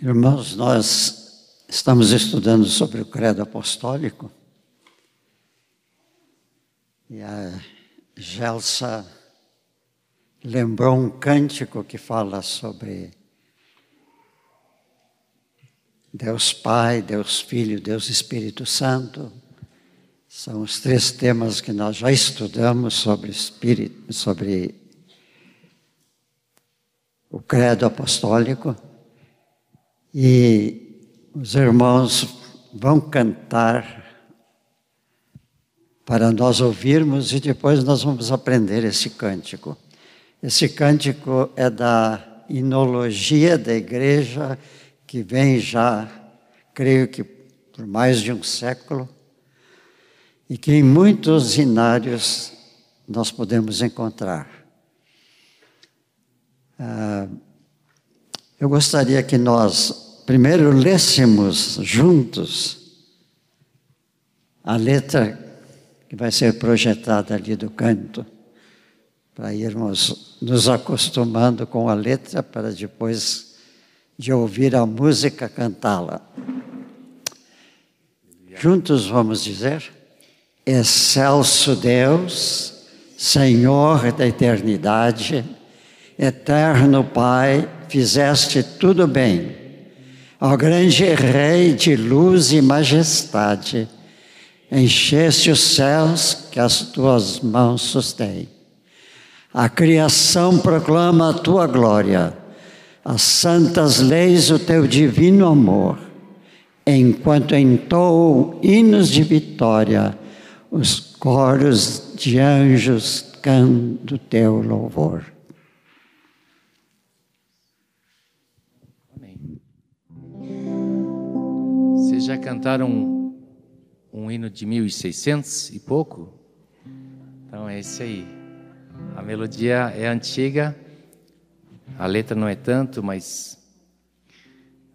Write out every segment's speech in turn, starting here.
Irmãos, nós estamos estudando sobre o credo apostólico e a Gelsa lembrou um cântico que fala sobre Deus Pai, Deus Filho, Deus Espírito Santo. São os três temas que nós já estudamos sobre espírito, sobre o credo apostólico. E os irmãos vão cantar para nós ouvirmos e depois nós vamos aprender esse cântico. Esse cântico é da inologia da igreja que vem já, creio que por mais de um século, e que em muitos inários nós podemos encontrar. Ah, eu gostaria que nós primeiro lêssemos juntos a letra que vai ser projetada ali do canto, para irmos nos acostumando com a letra, para depois de ouvir a música cantá-la. Juntos vamos dizer: Excelso Deus, Senhor da eternidade, eterno Pai, fizeste tudo bem. Ó grande Rei de luz e majestade, encheste os céus que as tuas mãos sustêm. A criação proclama a tua glória, as santas leis o teu divino amor, enquanto entoam hinos de vitória, os coros de anjos cantam teu louvor. Já cantaram um, hino de 1600 e pouco? Então é esse aí. A melodia é antiga, a letra não é tanto, mas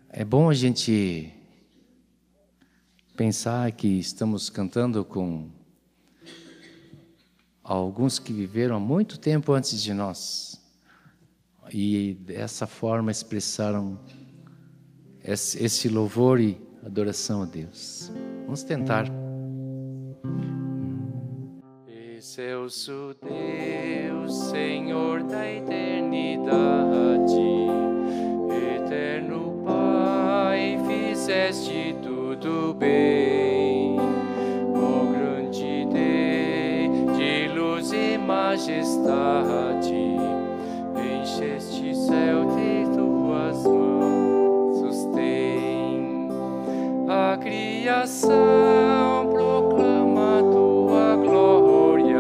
é bom a gente pensar que estamos cantando com alguns que viveram há muito tempo antes de nós e dessa forma expressaram esse louvor e adoração a Deus. Vamos tentar. Excelso Deus, Senhor da eternidade, eterno Pai, fizeste tudo bem. Ó oh, grande Deus de luz e majestade, encheste céu de a criação proclama tua glória,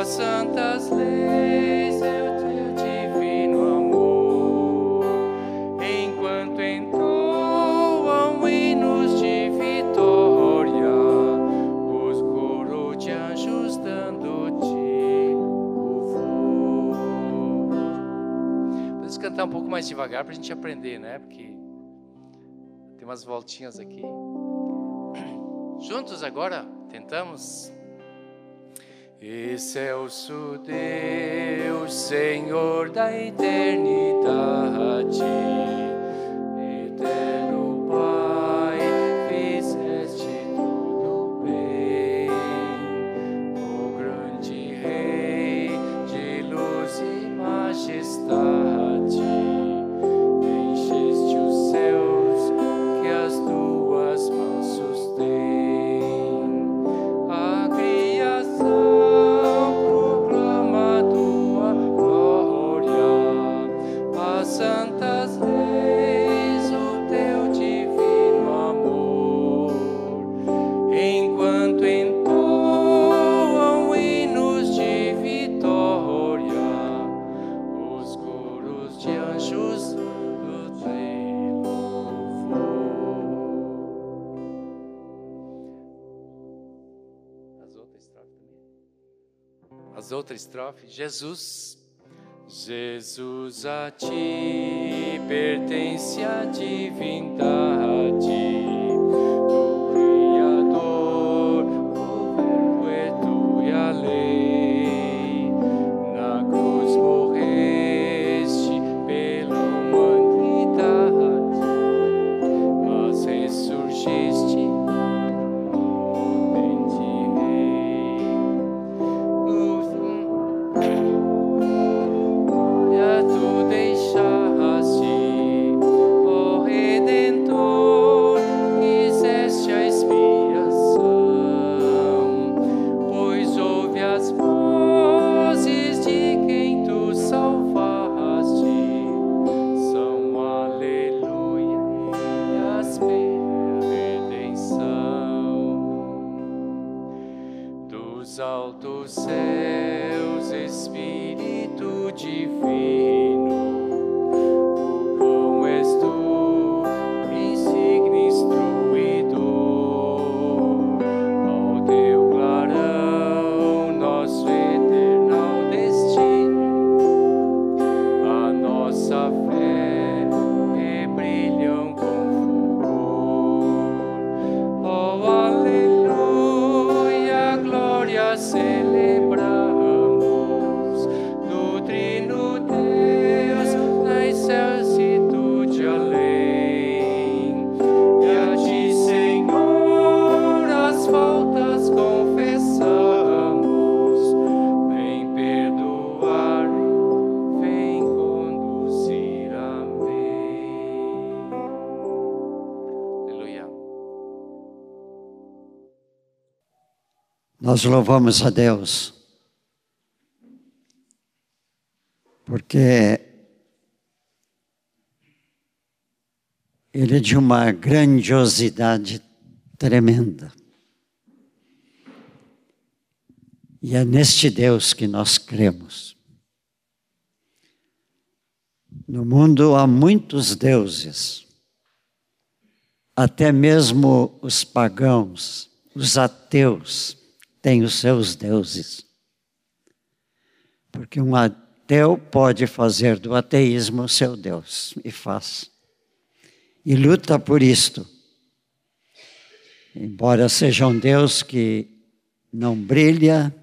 as santas leis o teu divino amor, enquanto entoam hinos de vitória, os coros de anjos dando-te louvor. Vamos cantar um pouco mais devagar para a gente aprender, né? Porque umas voltinhas aqui. Juntos agora, tentamos. Excelso Deus, Senhor da eternidade, Jesus. Jesus a ti pertence a divindade Nós louvamos a Deus, porque Ele é de uma grandiosidade tremenda. E é neste Deus que nós cremos. No mundo há muitos deuses, até mesmo os pagãos, os ateus têm os seus deuses. Porque um ateu pode fazer do ateísmo seu Deus, e faz. E luta por isto. Embora seja um Deus que não brilha,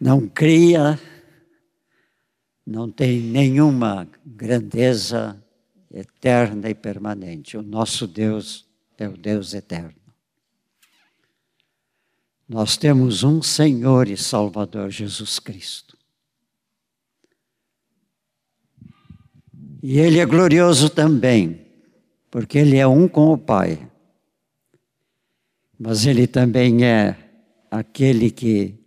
não cria, não tem nenhuma grandeza eterna e permanente. O nosso Deus é o Deus eterno. Nós temos um Senhor e Salvador Jesus Cristo. E Ele é glorioso também, porque Ele é um com o Pai. Mas Ele também é aquele que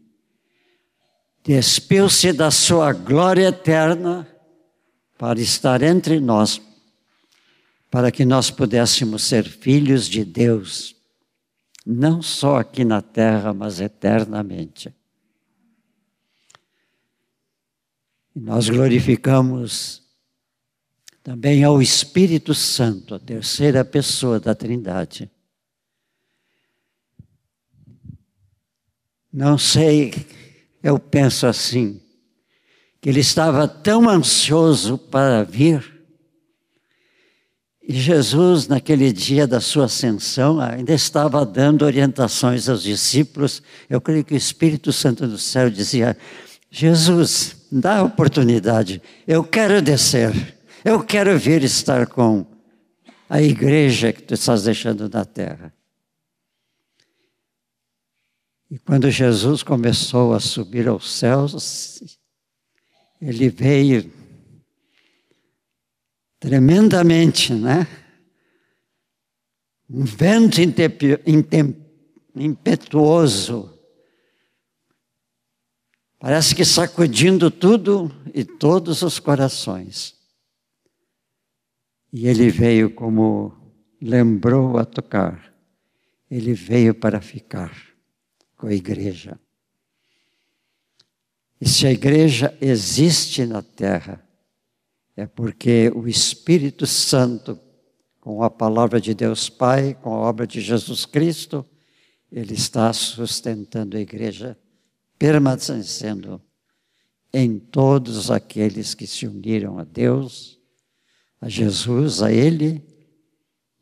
despiu-se da sua glória eterna para estar entre nós, para que nós pudéssemos ser filhos de Deus, não só aqui na terra, mas eternamente. E nós glorificamos também ao Espírito Santo, a terceira pessoa da Trindade. Não sei, eu penso assim, que ele estava tão ansioso para vir. E Jesus, naquele dia da sua ascensão, ainda estava dando orientações aos discípulos. Eu creio que o Espírito Santo do céu dizia: Jesus, dá a oportunidade, eu quero descer, eu quero vir estar com a igreja que tu estás deixando na terra. E quando Jesus começou a subir aos céus, ele veio tremendamente, né? Um vento impetuoso, parece que sacudindo tudo e todos os corações. E ele veio como lembrou a tocar, ele veio para ficar com a igreja. E se a igreja existe na terra, é porque o Espírito Santo, com a palavra de Deus Pai, com a obra de Jesus Cristo, ele está sustentando a igreja, permanecendo em todos aqueles que se uniram a Deus, a Jesus, a Ele,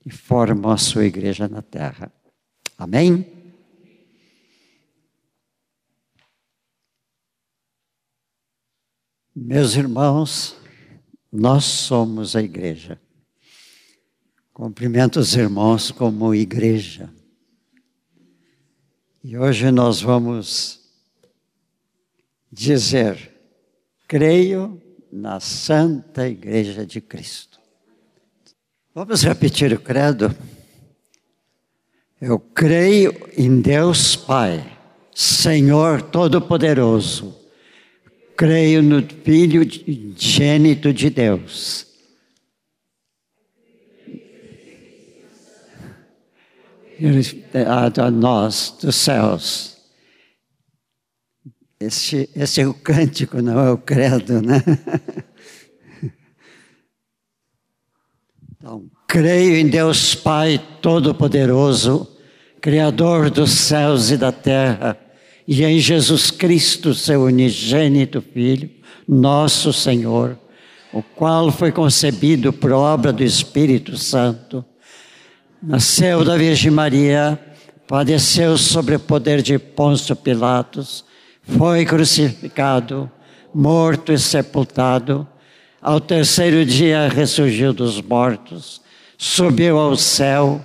e formam a sua igreja na terra. Amém? Meus irmãos, nós somos a igreja. Cumprimento os irmãos como igreja. E hoje nós vamos dizer: creio na Santa Igreja de Cristo. Vamos repetir o credo? Eu creio em Deus Pai, Senhor Todo-Poderoso creio no Filho gênito de Deus. A nós dos céus esse, esse é o cântico, não é o credo, né? Então, creio em Deus Pai Todo-Poderoso, Criador dos céus e da terra, e em Jesus Cristo, seu unigênito Filho, nosso Senhor, o qual foi concebido por obra do Espírito Santo, nasceu da Virgem Maria, padeceu sobre o poder de Pôncio Pilatos, foi crucificado, morto e sepultado, ao terceiro dia ressurgiu dos mortos, subiu ao céu,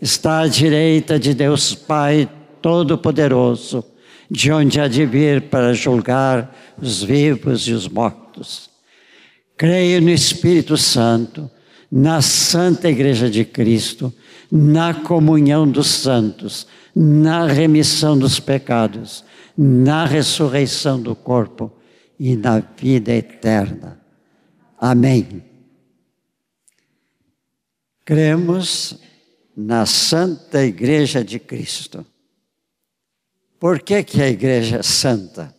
está à direita de Deus Pai Todo-Poderoso, de onde há de vir para julgar os vivos e os mortos. Creio no Espírito Santo, na Santa Igreja de Cristo, na comunhão dos santos, na remissão dos pecados, na ressurreição do corpo e na vida eterna. Amém. Cremos na Santa Igreja de Cristo. Por que, que a igreja é santa?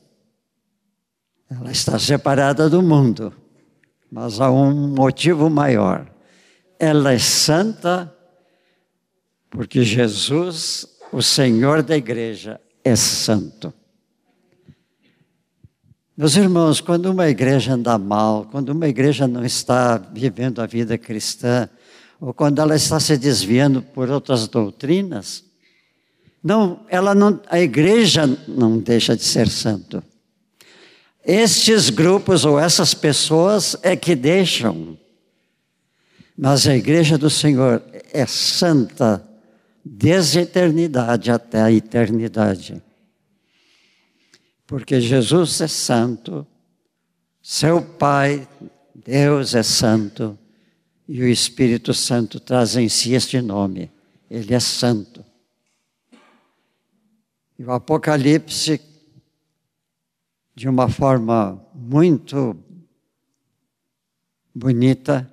Ela está separada do mundo, mas há um motivo maior. Ela é santa porque Jesus, o Senhor da igreja, é santo. Meus irmãos, quando uma igreja anda mal, quando uma igreja não está vivendo a vida cristã, ou quando ela está se desviando por outras doutrinas, não, ela não, a igreja não deixa de ser santo. Estes grupos ou essas pessoas é que deixam. Mas a igreja do Senhor é santa desde a eternidade até a eternidade porque Jesus é santo, seu Pai, Deus é santo, e o Espírito Santo traz em si este nome, ele é santo. E o Apocalipse, de uma forma muito bonita,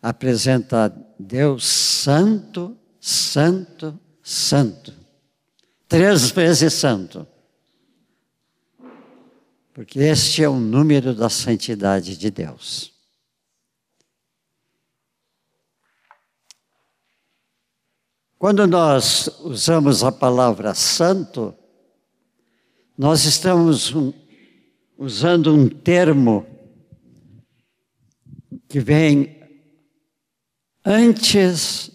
apresenta Deus santo, santo, santo. Três vezes santo porque este é o número da santidade de Deus. Quando nós usamos a palavra santo, nós estamos um, usando um termo que vem antes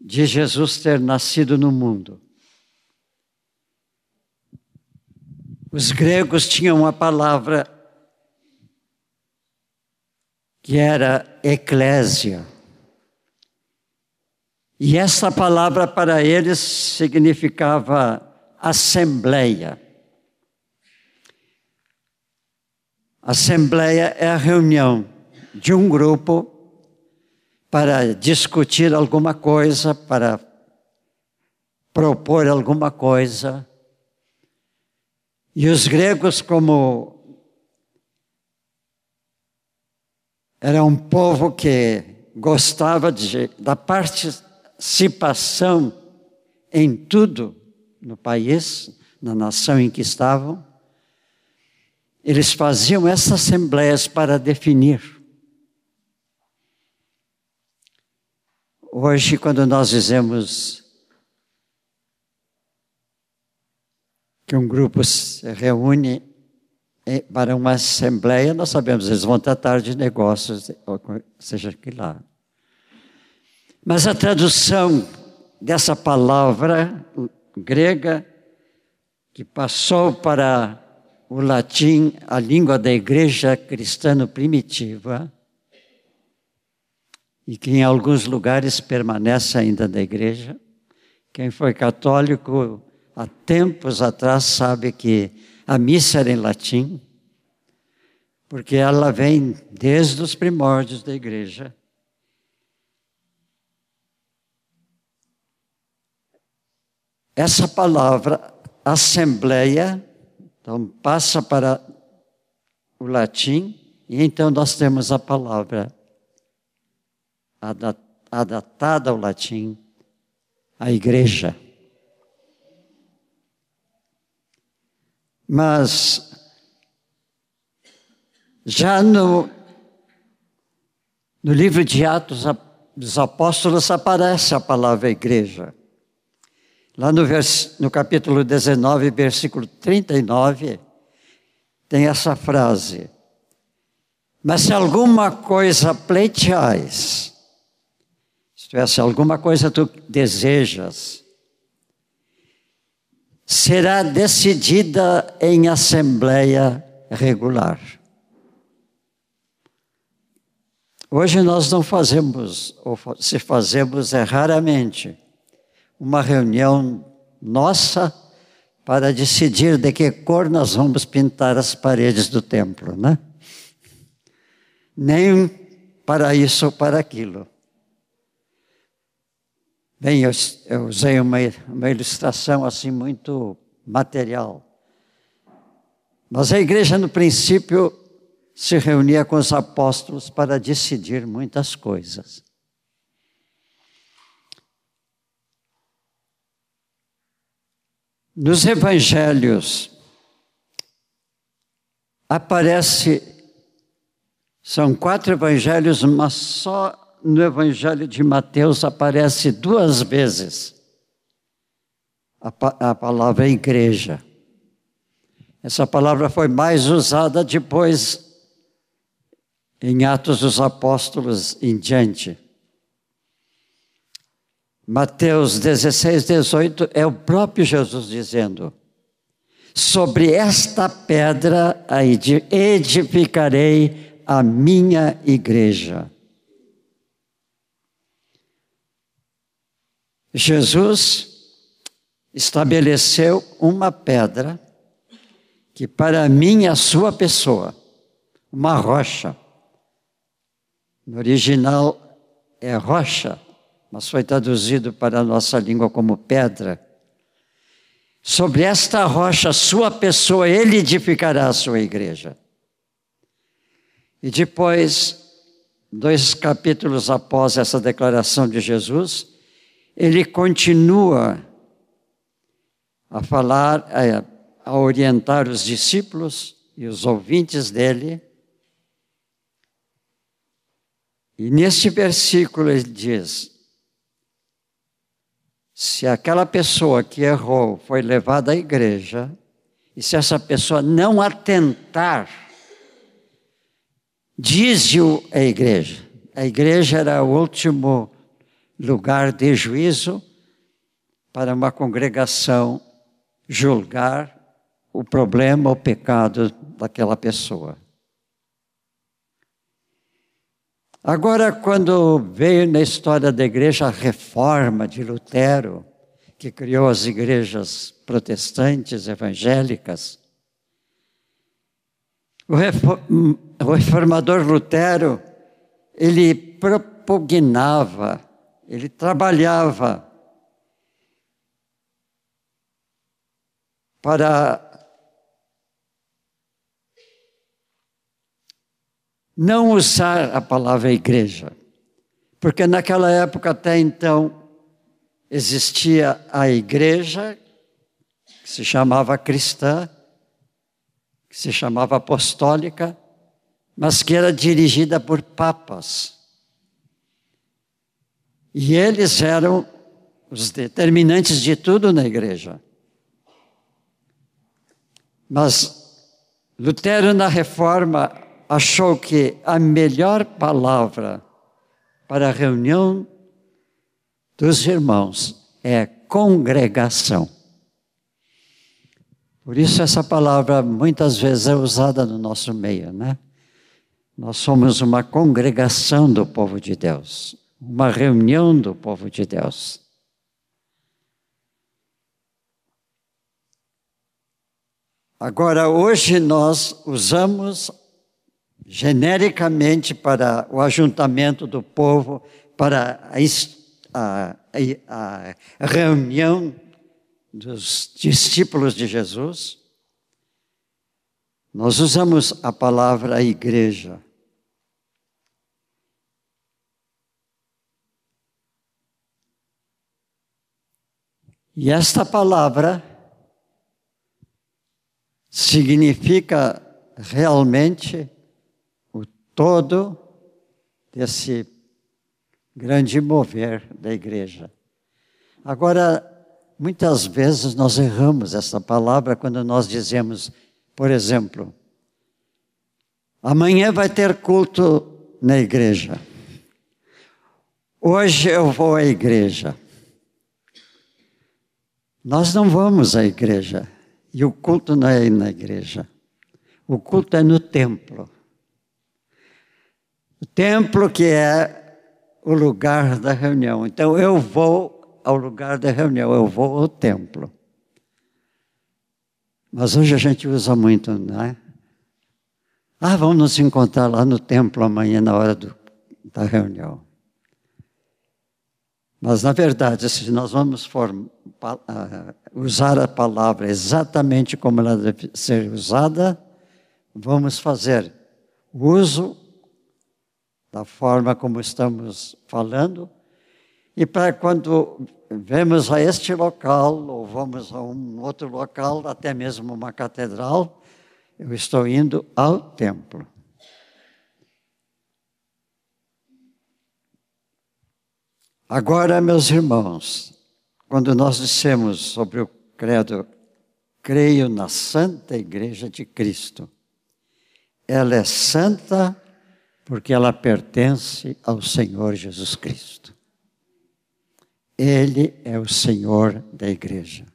de Jesus ter nascido no mundo. Os gregos tinham uma palavra que era eclésia. E essa palavra para eles significava assembleia. Assembleia é a reunião de um grupo para discutir alguma coisa, para propor alguma coisa, e os gregos, como era um povo que gostava de, da participação em tudo no país, na nação em que estavam, eles faziam essas assembleias para definir. Hoje, quando nós dizemos que um grupo se reúne para uma assembleia, nós sabemos, eles vão tratar de negócios, seja que lá. Mas a tradução dessa palavra grega, que passou para o latim, a língua da igreja cristã primitiva, e que em alguns lugares permanece ainda na igreja. Quem foi católico há tempos atrás sabe que a missa era em latim, porque ela vem desde os primórdios da igreja. Essa palavra, assembleia, então passa para o latim, e então nós temos a palavra adaptada ao latim, a igreja. Mas já no, no livro de Atos dos Apóstolos aparece a palavra igreja. Lá no, vers, no capítulo 19, versículo 39, tem essa frase: Mas se alguma coisa pleiteais, isto é, se alguma coisa tu desejas, será decidida em assembleia regular. Hoje nós não fazemos, ou se fazemos é raramente, uma reunião nossa para decidir de que cor nós vamos pintar as paredes do templo, né? Nem para isso ou para aquilo. Bem, eu, eu usei uma, uma ilustração assim muito material. Mas a igreja, no princípio, se reunia com os apóstolos para decidir muitas coisas. Nos evangelhos aparece, são quatro evangelhos, mas só no Evangelho de Mateus aparece duas vezes a, a palavra igreja. Essa palavra foi mais usada depois em Atos dos Apóstolos em diante. Mateus 16, 18 é o próprio Jesus dizendo: Sobre esta pedra edificarei a minha igreja Jesus estabeleceu uma pedra que para mim é a sua pessoa, uma rocha. No original é rocha, mas foi traduzido para a nossa língua como pedra. Sobre esta rocha, sua pessoa, ele edificará a sua igreja. E depois, dois capítulos após essa declaração de Jesus, ele continua a falar, a, orientar os discípulos e os ouvintes dele. E neste versículo ele diz: se aquela pessoa que errou foi levada à igreja, e se essa pessoa não atentar, diz-o a igreja. A igreja era o último lugar de juízo para uma congregação julgar o problema, o pecado daquela pessoa. Agora, quando veio na história da igreja a reforma de Lutero, que criou as igrejas protestantes, evangélicas, o reformador Lutero, ele propugnava ele trabalhava para não usar a palavra igreja, porque naquela época até então existia a igreja, que se chamava cristã, que se chamava apostólica, mas que era dirigida por papas. E eles eram os determinantes de tudo na igreja. Mas Lutero, na reforma, achou que a melhor palavra para a reunião dos irmãos é congregação. Por isso, essa palavra muitas vezes é usada no nosso meio, né? Nós somos uma congregação do povo de Deus uma reunião do povo de Deus. Agora, hoje nós usamos genericamente para o ajuntamento do povo, para a, a, a reunião dos discípulos de Jesus, nós usamos a palavra igreja. E esta palavra significa realmente todo desse grande mover da igreja. Agora, muitas vezes nós erramos essa palavra quando nós dizemos, por exemplo, amanhã vai ter culto na igreja. Hoje eu vou à igreja. Nós não vamos à igreja. E o culto não é na igreja. O culto é no templo. O templo que é o lugar da reunião. Então eu vou ao lugar da reunião, eu vou ao templo. Mas hoje a gente usa muito, não é? Ah, vamos nos encontrar lá no templo amanhã na hora do, da reunião. Mas, na verdade, se nós vamos uh, usar a palavra exatamente como ela deve ser usada, vamos fazer uso da forma como estamos falando, e para quando vemos a este local, ou vamos a um outro local, até mesmo uma catedral, eu estou indo ao templo. Agora, meus irmãos, quando nós dissemos sobre o credo, creio na Santa Igreja de Cristo, ela é santa porque ela pertence ao Senhor Jesus Cristo. Ele é o Senhor da igreja.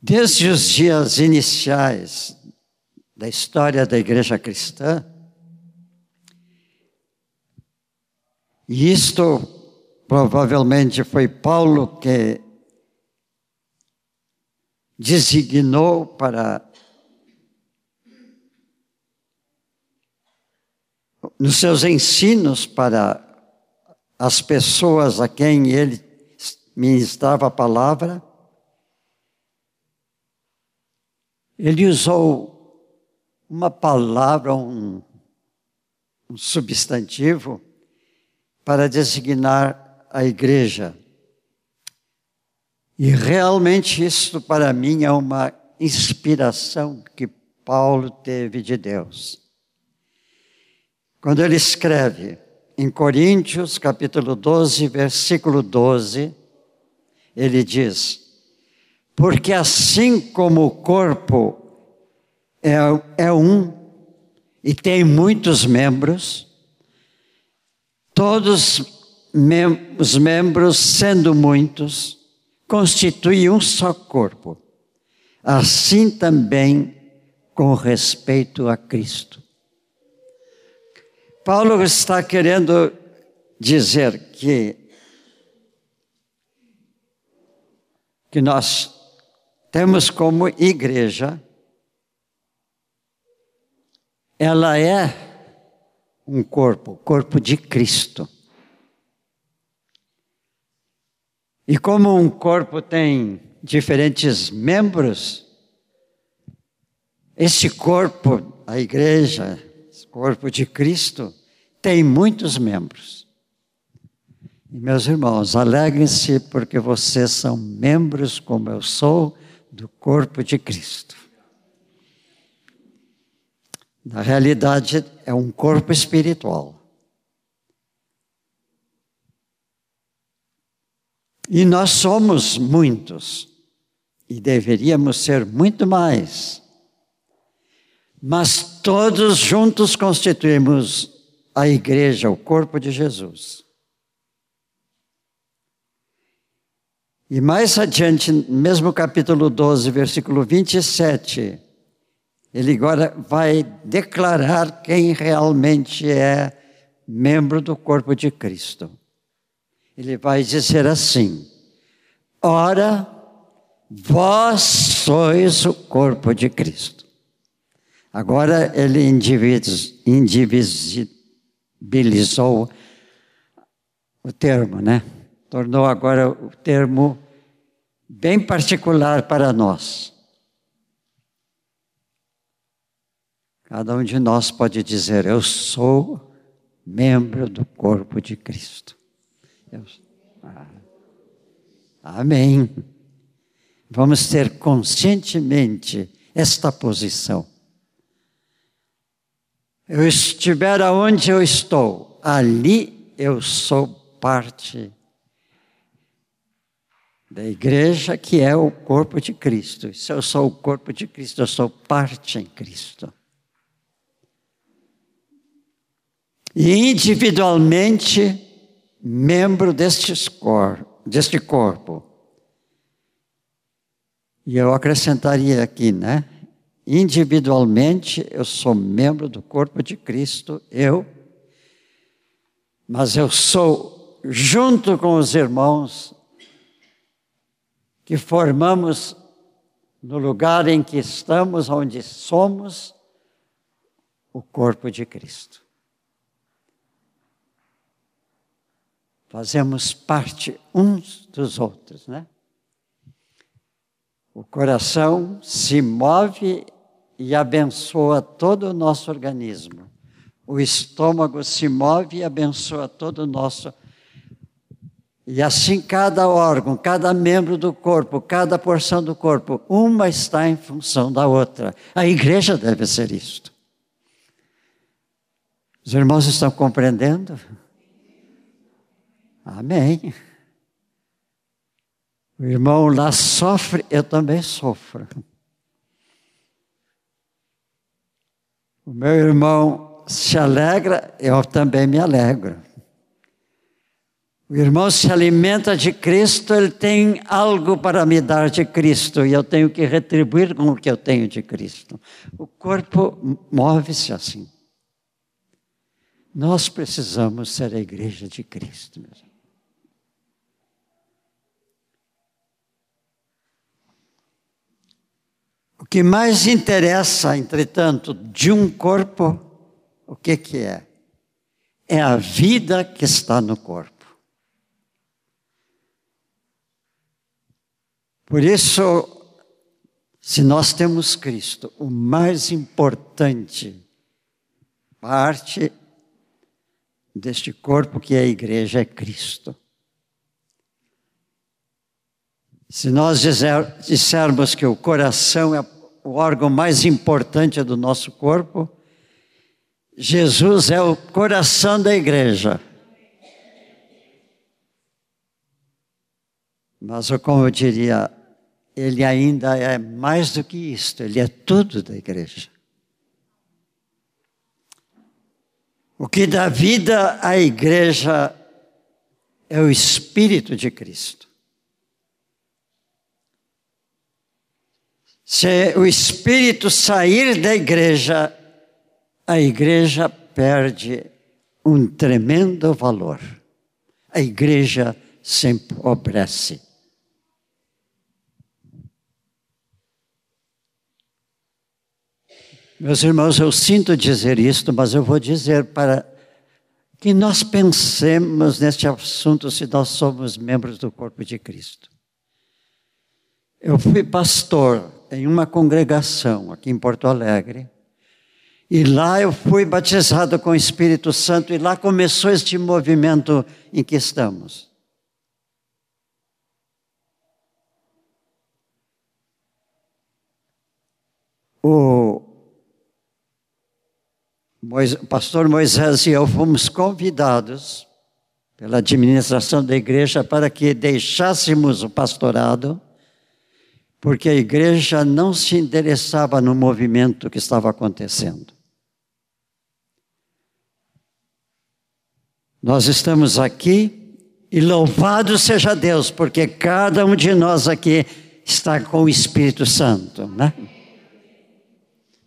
Desde os dias iniciais da história da igreja cristã. E isto provavelmente foi Paulo que designou para nos seus ensinos para as pessoas a quem ele ministrava a palavra, ele usou uma palavra, um, um substantivo, para designar a igreja. E realmente isso para mim é uma inspiração que Paulo teve de Deus. Quando ele escreve em Coríntios, capítulo 12, versículo 12, ele diz: Porque assim como o corpo é, é um e tem muitos membros, todos mem os membros, sendo muitos, constituem um só corpo. Assim também com respeito a Cristo. Paulo está querendo dizer que que nós temos como igreja ela é um corpo, corpo de Cristo. E como um corpo tem diferentes membros, esse corpo, a igreja, corpo de Cristo, tem muitos membros. E meus irmãos, alegrem-se porque vocês são membros, como eu sou, do corpo de Cristo. Na realidade, é um corpo espiritual. E nós somos muitos, e deveríamos ser muito mais. Mas todos juntos constituímos a igreja, o corpo de Jesus. E mais adiante, mesmo capítulo 12, versículo 27, ele agora vai declarar quem realmente é membro do corpo de Cristo. Ele vai dizer assim: Ora, vós sois o corpo de Cristo. Agora ele indivisibilizou o termo, né? Tornou agora o termo bem particular para nós. Cada um de nós pode dizer: Eu sou membro do corpo de Cristo. Eu, Amém. Vamos ter conscientemente esta posição. Eu estiver aonde eu estou, ali eu sou parte da igreja que é o corpo de Cristo. Se eu sou o corpo de Cristo, eu sou parte em Cristo. E individualmente, membro deste corpo, deste corpo. E eu acrescentaria aqui, né? Individualmente, eu sou membro do corpo de Cristo, eu, mas eu sou, junto com os irmãos, que formamos no lugar em que estamos, onde somos, o corpo de Cristo. Fazemos parte uns dos outros, né? O coração se move e abençoa todo o nosso organismo. O estômago se move e abençoa todo o nosso e assim cada órgão, cada membro do corpo, cada porção do corpo, uma está em função da outra. A igreja deve ser isto. Os irmãos estão compreendendo? Amém. O irmão lá sofre, eu também sofro. O meu irmão se alegra, eu também me alegro. O irmão se alimenta de Cristo, ele tem algo para me dar de Cristo e eu tenho que retribuir com o que eu tenho de Cristo. O corpo move-se assim. Nós precisamos ser a igreja de Cristo. Meus que mais interessa, entretanto, de um corpo, o que, que é? É a vida que está no corpo. Por isso, se nós temos Cristo, o mais importante parte deste corpo que é a igreja é Cristo. Se nós dizer, dissermos que o coração é o órgão mais importante do nosso corpo, Jesus é o coração da igreja. Mas, como eu diria, ele ainda é mais do que isto, ele é tudo da igreja. O que dá vida à igreja é o Espírito de Cristo. Se o espírito sair da igreja, a igreja perde um tremendo valor. A igreja se empobrece. Meus irmãos, eu sinto dizer isto, mas eu vou dizer para que nós pensemos neste assunto se nós somos membros do corpo de Cristo. Eu fui pastor em uma congregação aqui em Porto Alegre. E lá eu fui batizado com o Espírito Santo e lá começou este movimento em que estamos. O pastor Moisés e eu fomos convidados pela administração da igreja para que deixássemos o pastorado porque a igreja não se interessava no movimento que estava acontecendo. Nós estamos aqui e louvado seja Deus, porque cada um de nós aqui está com o Espírito Santo, né?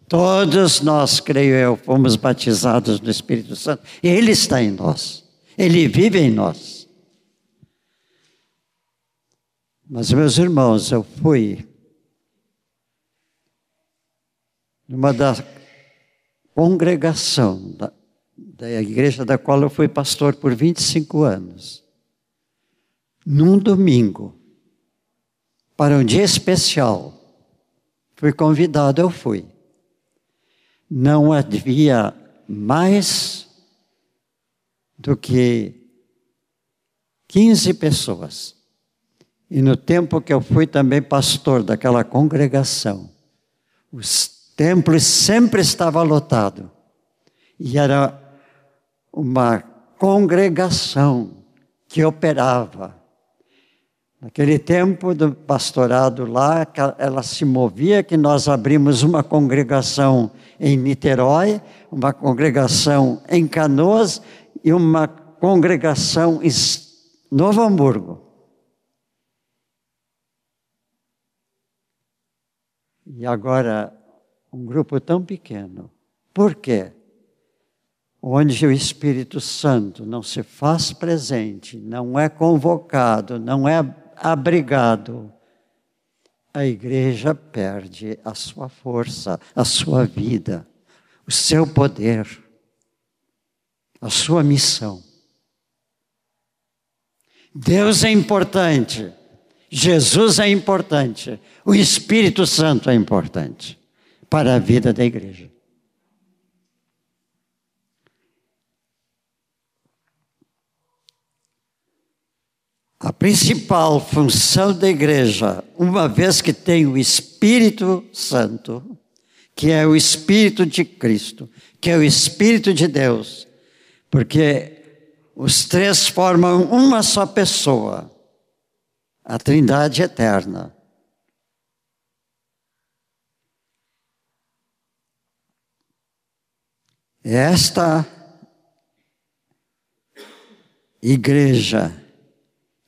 Todos nós, creio eu, fomos batizados no Espírito Santo. Ele está em nós. Ele vive em nós. Mas, meus irmãos, eu fui numa da congregação da, da igreja da qual eu fui pastor por 25 anos. Num domingo, para um dia especial, fui convidado, eu fui. Não havia mais do que 15 pessoas. E no tempo que eu fui também pastor daquela congregação, os templos sempre estava lotado. E era uma congregação que operava. Naquele tempo do pastorado lá, ela se movia que nós abrimos uma congregação em Niterói, uma congregação em Canoas e uma congregação em Novo Hamburgo. E agora, um grupo tão pequeno. Por quê? Onde o Espírito Santo não se faz presente, não é convocado, não é abrigado, a igreja perde a sua força, a sua vida, o seu poder, a sua missão. Deus é importante, Jesus é importante, o Espírito Santo é importante para a vida da igreja. A principal função da igreja, uma vez que tem o Espírito Santo, que é o Espírito de Cristo, que é o Espírito de Deus, porque os três formam uma só pessoa, a Trindade eterna. Esta igreja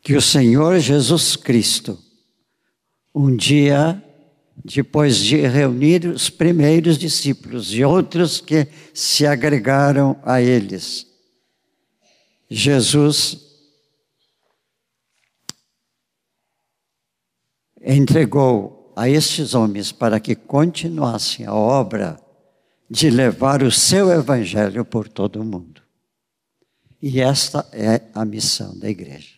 que o Senhor Jesus Cristo, um dia, depois de reunir os primeiros discípulos e outros que se agregaram a eles, Jesus entregou a estes homens para que continuassem a obra de levar o seu evangelho por todo o mundo. E esta é a missão da igreja.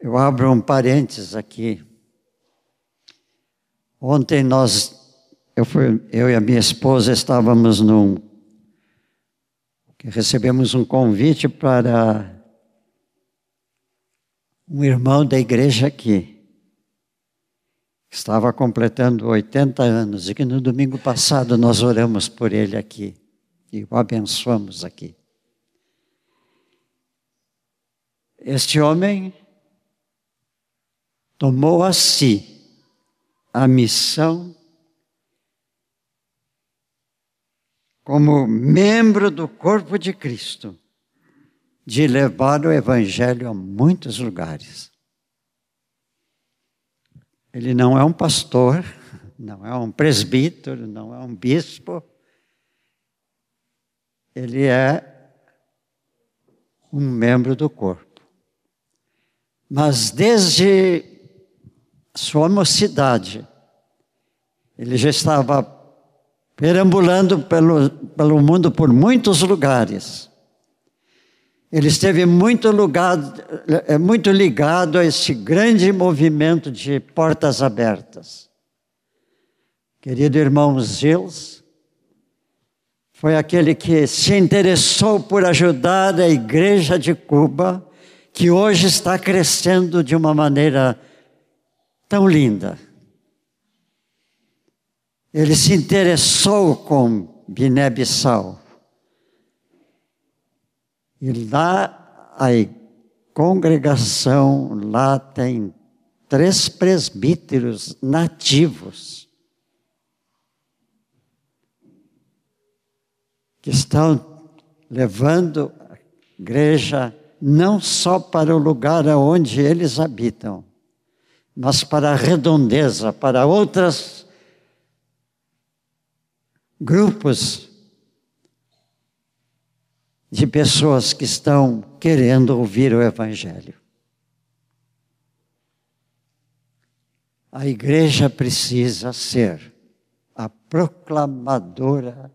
Eu abro um parênteses aqui. Ontem nós, eu, fui, eu e a minha esposa estávamos num. recebemos um convite para um irmão da igreja aqui estava completando 80 anos e que no domingo passado nós oramos por ele aqui e o abençoamos aqui. Este homem tomou a si a missão como membro do corpo de Cristo de levar o evangelho a muitos lugares. Ele não é um pastor, não é um presbítero, não é um bispo. Ele é um membro do corpo. Mas desde sua mocidade, ele já estava perambulando pelo, pelo mundo por muitos lugares. Ele esteve muito, ligado, é, muito ligado a esse grande movimento de portas abertas. Querido irmão Zils, foi aquele que se interessou por ajudar a igreja de Cuba, que hoje está crescendo de uma maneira tão linda. Ele se interessou com Guiné-Bissau. E lá a congregação, lá tem três presbíteros nativos que estão levando a igreja não só para o lugar onde eles habitam, mas para a redondeza, para outros grupos de pessoas que estão querendo ouvir o Evangelho. A igreja precisa ser a proclamadora,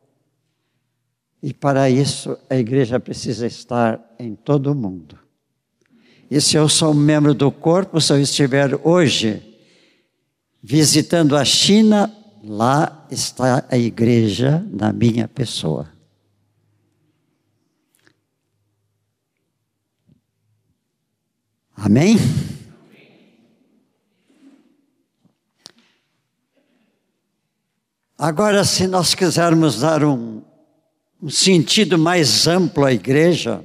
e para isso a igreja precisa estar em todo o mundo. E se eu sou membro do corpo, se eu estiver hoje visitando a China, lá está a igreja na minha pessoa. Amém? Agora, se nós quisermos dar um, um sentido mais amplo à igreja,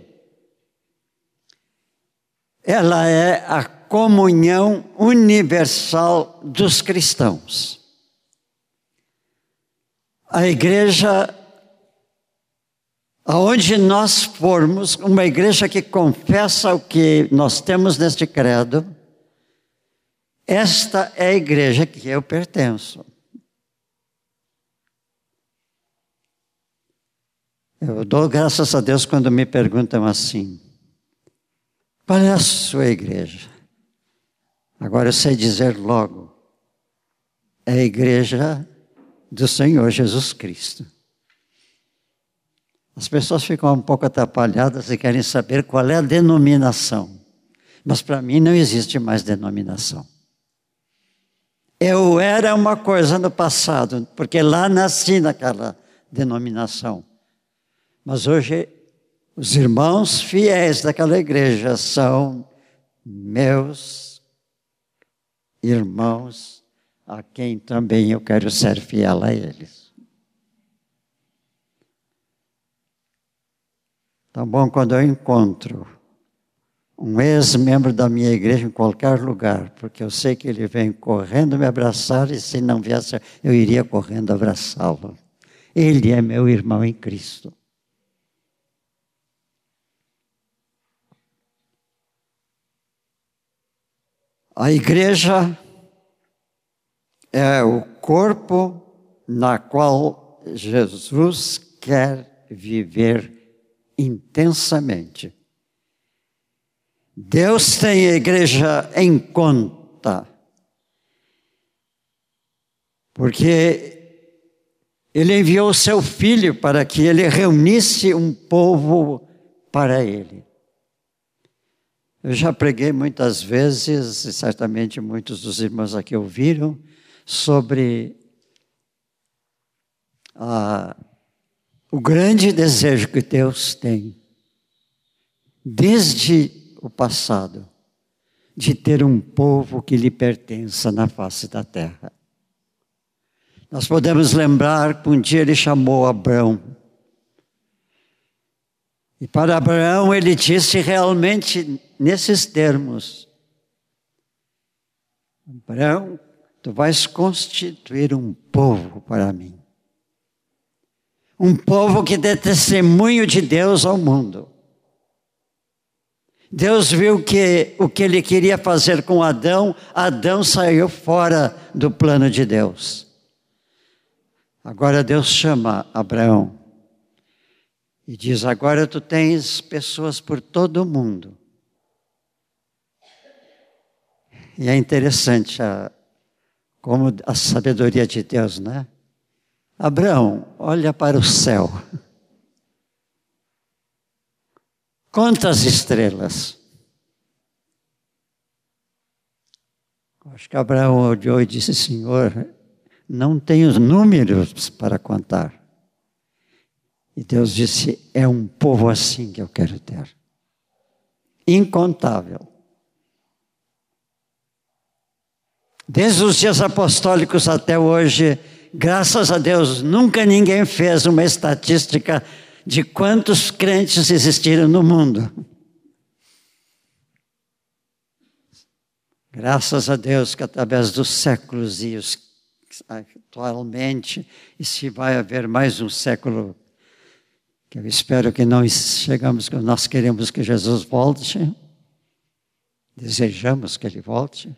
ela é a comunhão universal dos cristãos. A igreja, aonde nós formos, uma igreja que confessa o que nós temos neste credo, esta é a igreja que eu pertenço. Eu dou graças a Deus quando me perguntam assim: qual é a sua igreja? Agora eu sei dizer logo: é a igreja do Senhor Jesus Cristo. As pessoas ficam um pouco atrapalhadas e querem saber qual é a denominação. Mas para mim não existe mais denominação. Eu era uma coisa no passado, porque lá nasci naquela denominação. Mas hoje, os irmãos fiéis daquela igreja são meus irmãos, a quem também eu quero ser fiel a eles. Tá bom quando eu encontro um ex-membro da minha igreja em qualquer lugar, porque eu sei que ele vem correndo me abraçar e se não viesse, eu iria correndo abraçá-lo. Ele é meu irmão em Cristo. A igreja é o corpo na qual Jesus quer viver intensamente. Deus tem a igreja em conta, porque Ele enviou seu filho para que ele reunisse um povo para Ele. Eu já preguei muitas vezes, e certamente muitos dos irmãos aqui ouviram, sobre a, o grande desejo que Deus tem, desde o passado, de ter um povo que lhe pertença na face da terra. Nós podemos lembrar que um dia ele chamou Abraão e para Abraão ele disse realmente nesses termos: Abraão, tu vais constituir um povo para mim. Um povo que dê testemunho de Deus ao mundo. Deus viu que o que ele queria fazer com Adão, Adão saiu fora do plano de Deus. Agora Deus chama Abraão e diz: agora tu tens pessoas por todo o mundo. E é interessante a, como a sabedoria de Deus, né? Abraão, olha para o céu. Conta as estrelas. Acho que Abraão olhou e disse: Senhor, não tenho números para contar. E Deus disse: É um povo assim que eu quero ter. Incontável. Desde os dias apostólicos até hoje, graças a Deus, nunca ninguém fez uma estatística de quantos crentes existiram no mundo. Graças a Deus que através dos séculos e os, atualmente, e se vai haver mais um século que eu espero que não chegamos, nós queremos que Jesus volte, desejamos que Ele volte.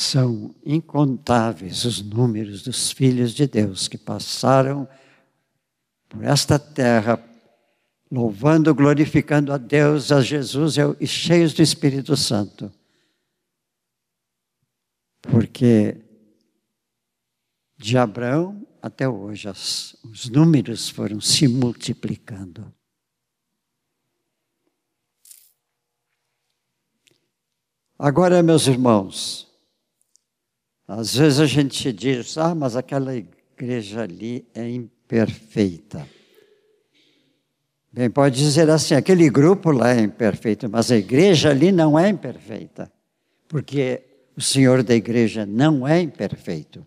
São incontáveis os números dos filhos de Deus que passaram por esta terra, louvando, glorificando a Deus, a Jesus e cheios do Espírito Santo. Porque de Abraão até hoje as, os números foram se multiplicando. Agora, meus irmãos, às vezes a gente diz, ah, mas aquela igreja ali é imperfeita. Bem, pode dizer assim: aquele grupo lá é imperfeito, mas a igreja ali não é imperfeita, porque o Senhor da igreja não é imperfeito,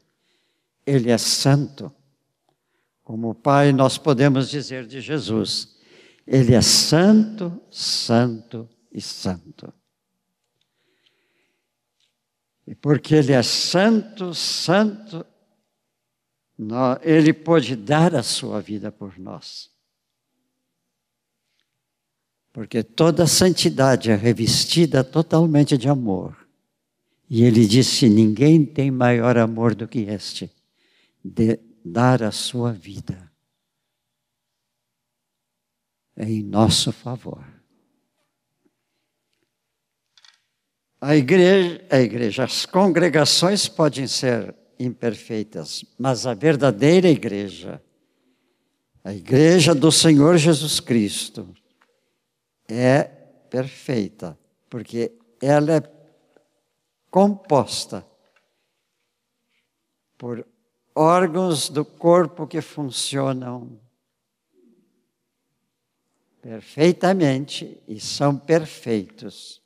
ele é santo. Como Pai, nós podemos dizer de Jesus: Ele é santo, santo e santo. E porque Ele é santo, santo, Ele pode dar a sua vida por nós. Porque toda santidade é revestida totalmente de amor. E Ele disse: ninguém tem maior amor do que este, de dar a sua vida em nosso favor. A igreja, a igreja, as congregações podem ser imperfeitas, mas a verdadeira igreja, a igreja do Senhor Jesus Cristo, é perfeita, porque ela é composta por órgãos do corpo que funcionam perfeitamente e são perfeitos.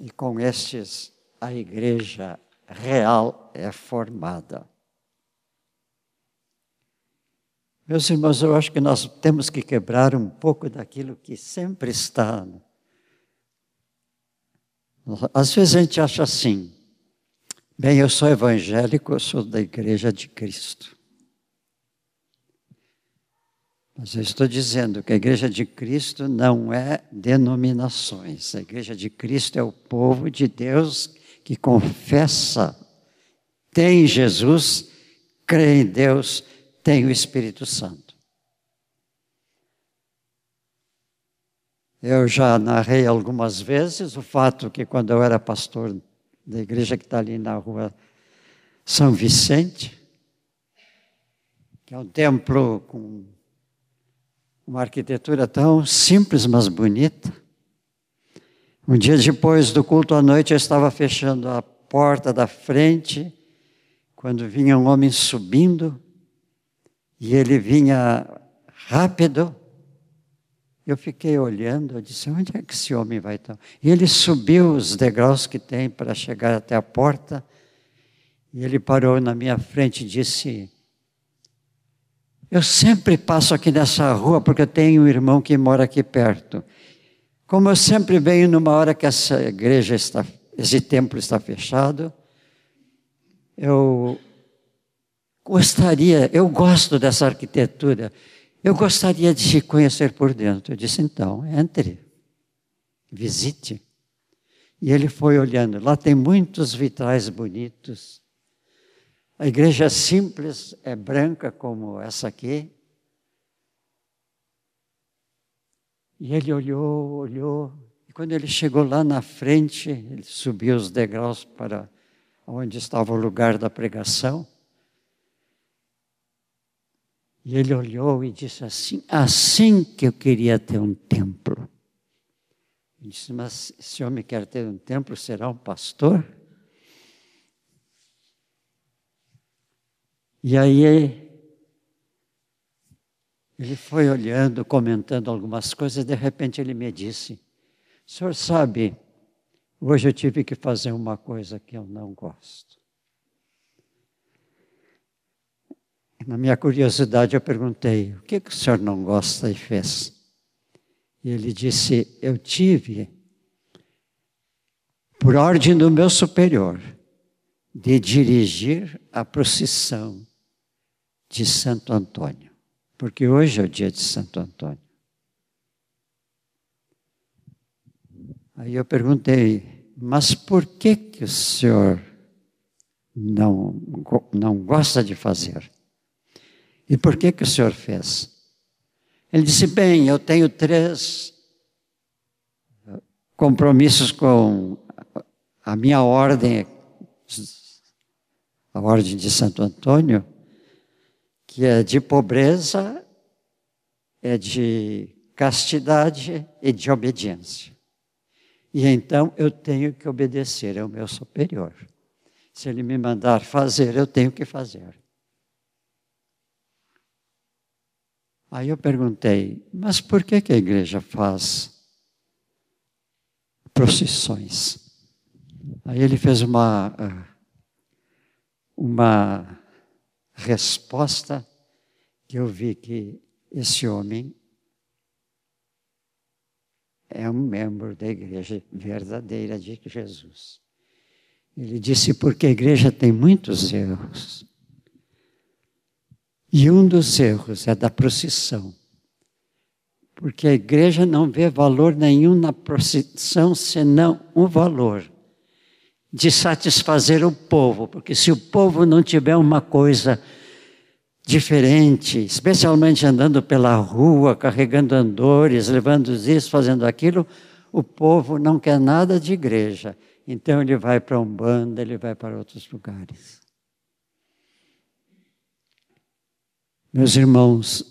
E com estes a igreja real é formada. Meus irmãos, eu acho que nós temos que quebrar um pouco daquilo que sempre está. Às vezes a gente acha assim, bem, eu sou evangélico, eu sou da igreja de Cristo. Mas eu estou dizendo que a igreja de Cristo não é denominações. A igreja de Cristo é o povo de Deus que confessa, tem Jesus, crê em Deus, tem o Espírito Santo. Eu já narrei algumas vezes o fato que quando eu era pastor da igreja que está ali na rua São Vicente, que é um templo com uma arquitetura tão simples, mas bonita. Um dia depois do culto à noite, eu estava fechando a porta da frente, quando vinha um homem subindo, e ele vinha rápido. Eu fiquei olhando, eu disse: onde é que esse homem vai estar? E ele subiu os degraus que tem para chegar até a porta, e ele parou na minha frente e disse: eu sempre passo aqui nessa rua porque eu tenho um irmão que mora aqui perto. Como eu sempre venho numa hora que essa igreja está, esse templo está fechado, eu gostaria, eu gosto dessa arquitetura, eu gostaria de te conhecer por dentro. Eu disse, então, entre, visite. E ele foi olhando, lá tem muitos vitrais bonitos, a igreja simples é branca como essa aqui. E ele olhou, olhou, e quando ele chegou lá na frente, ele subiu os degraus para onde estava o lugar da pregação. E ele olhou e disse assim: assim que eu queria ter um templo. Ele disse: Mas esse homem quer ter um templo, será um pastor? E aí ele foi olhando, comentando algumas coisas, de repente ele me disse: O senhor sabe, hoje eu tive que fazer uma coisa que eu não gosto. Na minha curiosidade, eu perguntei: O que, que o senhor não gosta e fez? E ele disse: Eu tive, por ordem do meu superior, de dirigir a procissão de Santo Antônio, porque hoje é o dia de Santo Antônio. Aí eu perguntei, mas por que que o senhor não, não gosta de fazer? E por que que o senhor fez? Ele disse, bem, eu tenho três compromissos com a minha ordem, a ordem de Santo Antônio, que é de pobreza, é de castidade e de obediência. E então eu tenho que obedecer ao meu superior. Se ele me mandar fazer, eu tenho que fazer. Aí eu perguntei, mas por que, que a igreja faz procissões? Aí ele fez uma, ah, uma resposta que eu vi que esse homem é um membro da igreja verdadeira de Jesus. Ele disse, porque a igreja tem muitos erros. E um dos erros é da procissão. Porque a igreja não vê valor nenhum na procissão, senão o valor de satisfazer o povo. Porque se o povo não tiver uma coisa diferente, especialmente andando pela rua, carregando andores, levando isso, fazendo aquilo, o povo não quer nada de igreja. Então ele vai para Umbanda, ele vai para outros lugares. Meus irmãos,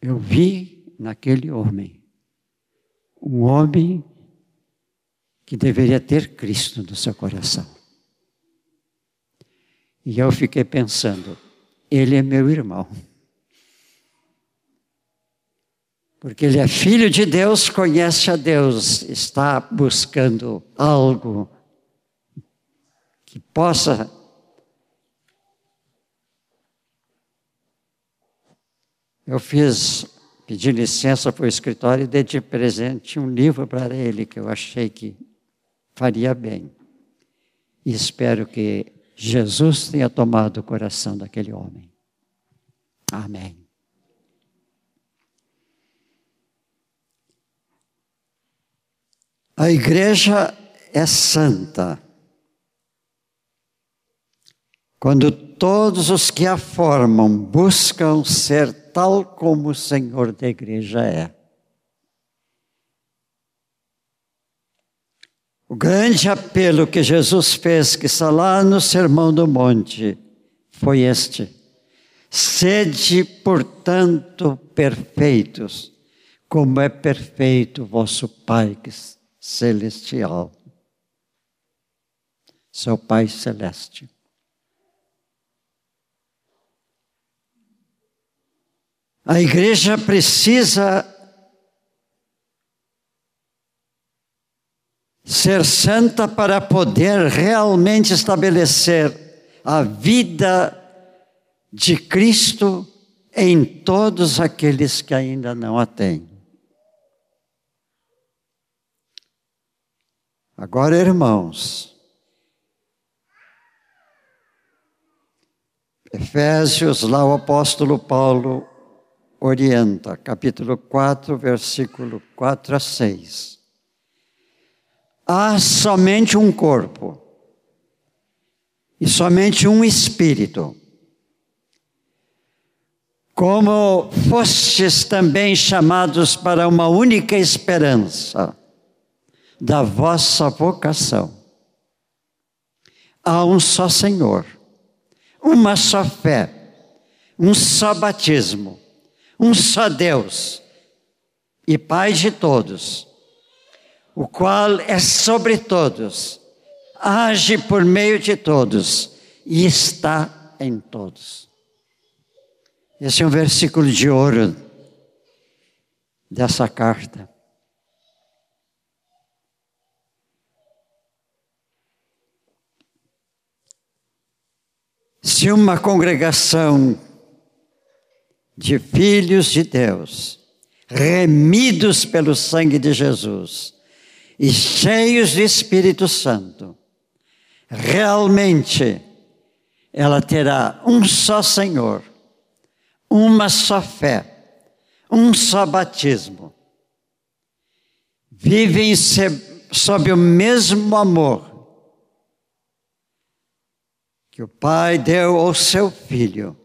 eu vi naquele homem um homem que deveria ter Cristo no seu coração. E eu fiquei pensando, ele é meu irmão. Porque ele é filho de Deus, conhece a Deus, está buscando algo que possa Eu fiz, pedi licença para o escritório e dei de presente um livro para ele que eu achei que faria bem. E espero que Jesus tenha tomado o coração daquele homem. Amém. A igreja é santa. Quando todos os que a formam buscam ser tal como o Senhor da igreja é. O grande apelo que Jesus fez, que está lá no Sermão do Monte, foi este: Sede, portanto, perfeitos, como é perfeito vosso Pai celestial, seu Pai celeste. A igreja precisa ser santa para poder realmente estabelecer a vida de Cristo em todos aqueles que ainda não a têm. Agora, irmãos, Efésios, lá o apóstolo Paulo orienta, capítulo 4, versículo 4 a 6 há somente um corpo e somente um espírito. Como fostes também chamados para uma única esperança da vossa vocação. Há um só Senhor, uma só fé, um só batismo, um só Deus e Pai de todos o qual é sobre todos, age por meio de todos e está em todos. Esse é um versículo de ouro dessa carta. Se uma congregação de filhos de Deus, remidos pelo sangue de Jesus, e cheios de Espírito Santo, realmente ela terá um só Senhor, uma só fé, um só batismo. Vivem sob o mesmo amor que o Pai deu ao seu Filho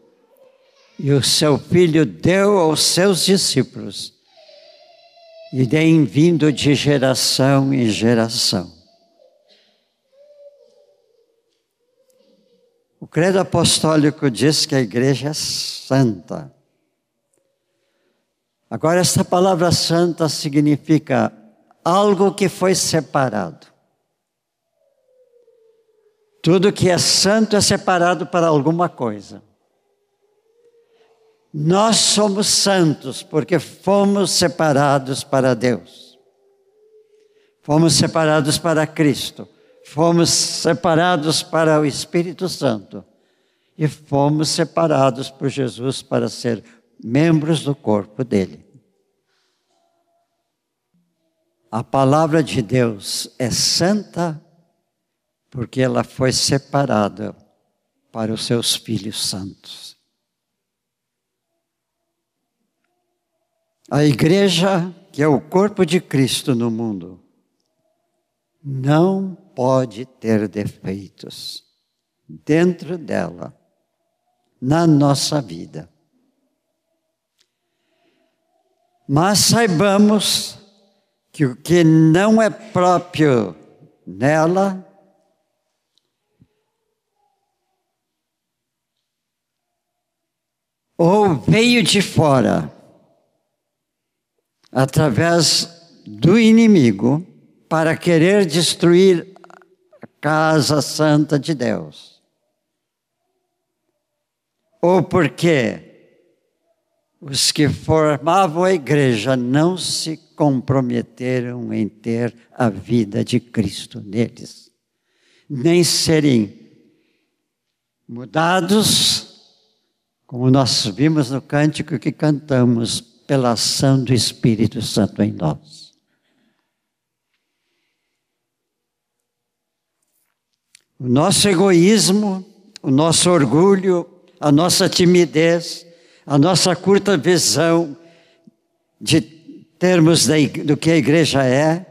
e o seu Filho deu aos seus discípulos e tem vindo de geração em geração. O credo apostólico diz que a igreja é santa. Agora, essa palavra santa significa algo que foi separado. Tudo que é santo é separado para alguma coisa. Nós somos santos porque fomos separados para Deus. Fomos separados para Cristo. Fomos separados para o Espírito Santo. E fomos separados por Jesus para ser membros do corpo dele. A palavra de Deus é santa porque ela foi separada para os seus filhos santos. A igreja, que é o corpo de Cristo no mundo, não pode ter defeitos dentro dela, na nossa vida. Mas saibamos que o que não é próprio nela, ou veio de fora, através do inimigo, para querer destruir a casa santa de Deus. Ou porque os que formavam a igreja não se comprometeram em ter a vida de Cristo neles, nem serem mudados, como nós vimos no cântico que cantamos, pela ação do Espírito Santo em nós. O nosso egoísmo, o nosso orgulho, a nossa timidez, a nossa curta visão de termos do que a igreja é,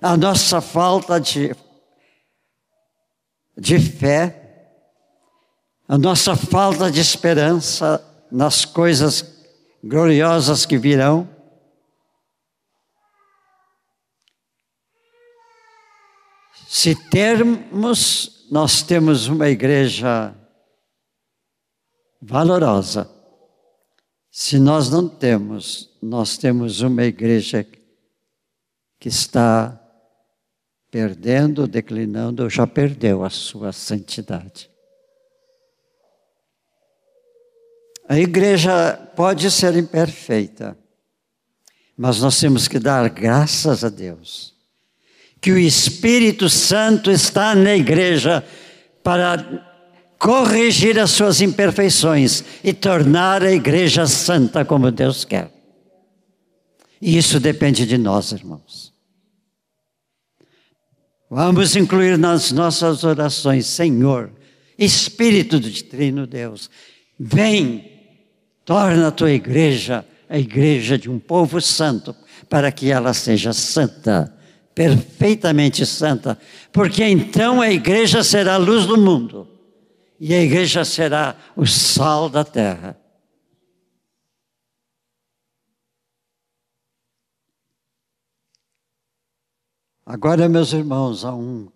a nossa falta de, de fé, a nossa falta de esperança nas coisas gloriosas que virão. Se termos, nós temos uma igreja valorosa. Se nós não temos, nós temos uma igreja que está perdendo, declinando, ou já perdeu a sua santidade. A igreja pode ser imperfeita, mas nós temos que dar graças a Deus que o Espírito Santo está na igreja para corrigir as suas imperfeições e tornar a igreja santa como Deus quer. E isso depende de nós, irmãos. Vamos incluir nas nossas orações, Senhor, Espírito do Trino Deus, vem, torna a tua igreja a igreja de um povo santo, para que ela seja santa, perfeitamente santa, porque então a igreja será a luz do mundo e a igreja será o sal da terra. Agora, meus irmãos, há um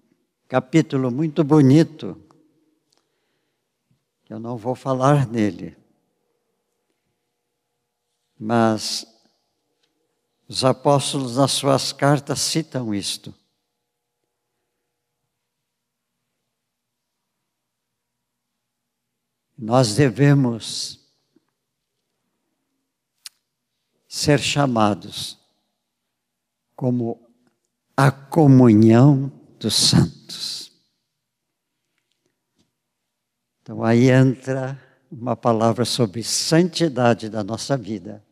capítulo muito bonito, que eu não vou falar nele, mas os apóstolos nas suas cartas citam isto. Nós devemos ser chamados como a comunhão dos santos. Então aí entra uma palavra sobre santidade da nossa vida,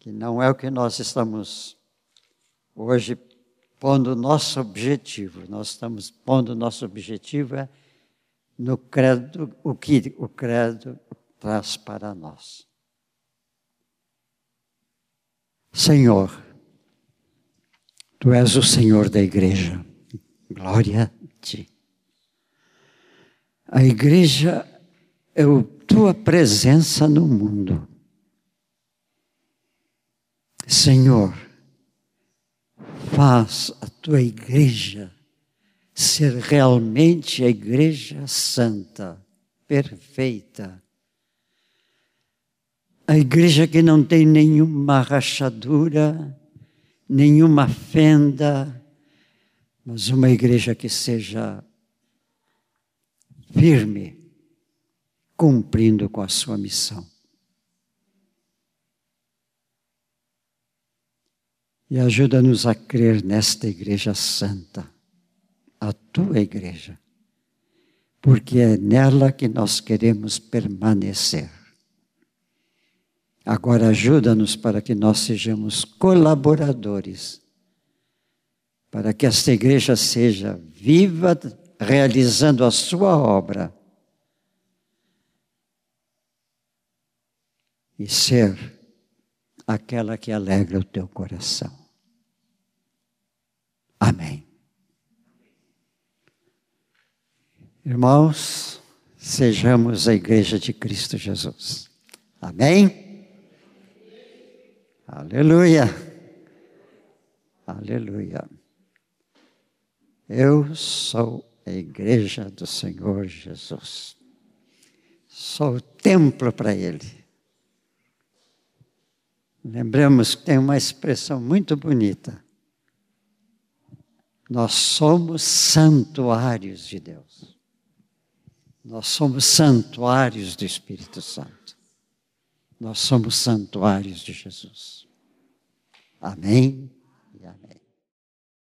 que não é o que nós estamos hoje pondo nosso objetivo. Nós estamos pondo nosso objetivo é no credo, o que o credo traz para nós. Senhor, Tu és o Senhor da igreja. Glória a Ti. A igreja é a Tua presença no mundo. Senhor, faz a Tua igreja ser realmente a igreja santa, perfeita. A igreja que não tem nenhuma rachadura, nenhuma fenda, mas uma igreja que seja firme, cumprindo com a sua missão. E ajuda-nos a crer nesta igreja santa, a tua igreja, porque é nela que nós queremos permanecer. Agora ajuda-nos para que nós sejamos colaboradores, para que esta igreja seja viva, realizando a sua obra. E ser aquela que alegra o teu coração. Amém. Irmãos, sejamos a igreja de Cristo Jesus. Amém? Aleluia. Aleluia. Eu sou a igreja do Senhor Jesus. Sou o templo para Ele. Lembramos que tem uma expressão muito bonita. Nós somos santuários de Deus. Nós somos santuários do Espírito Santo. Nós somos santuários de Jesus. Amém.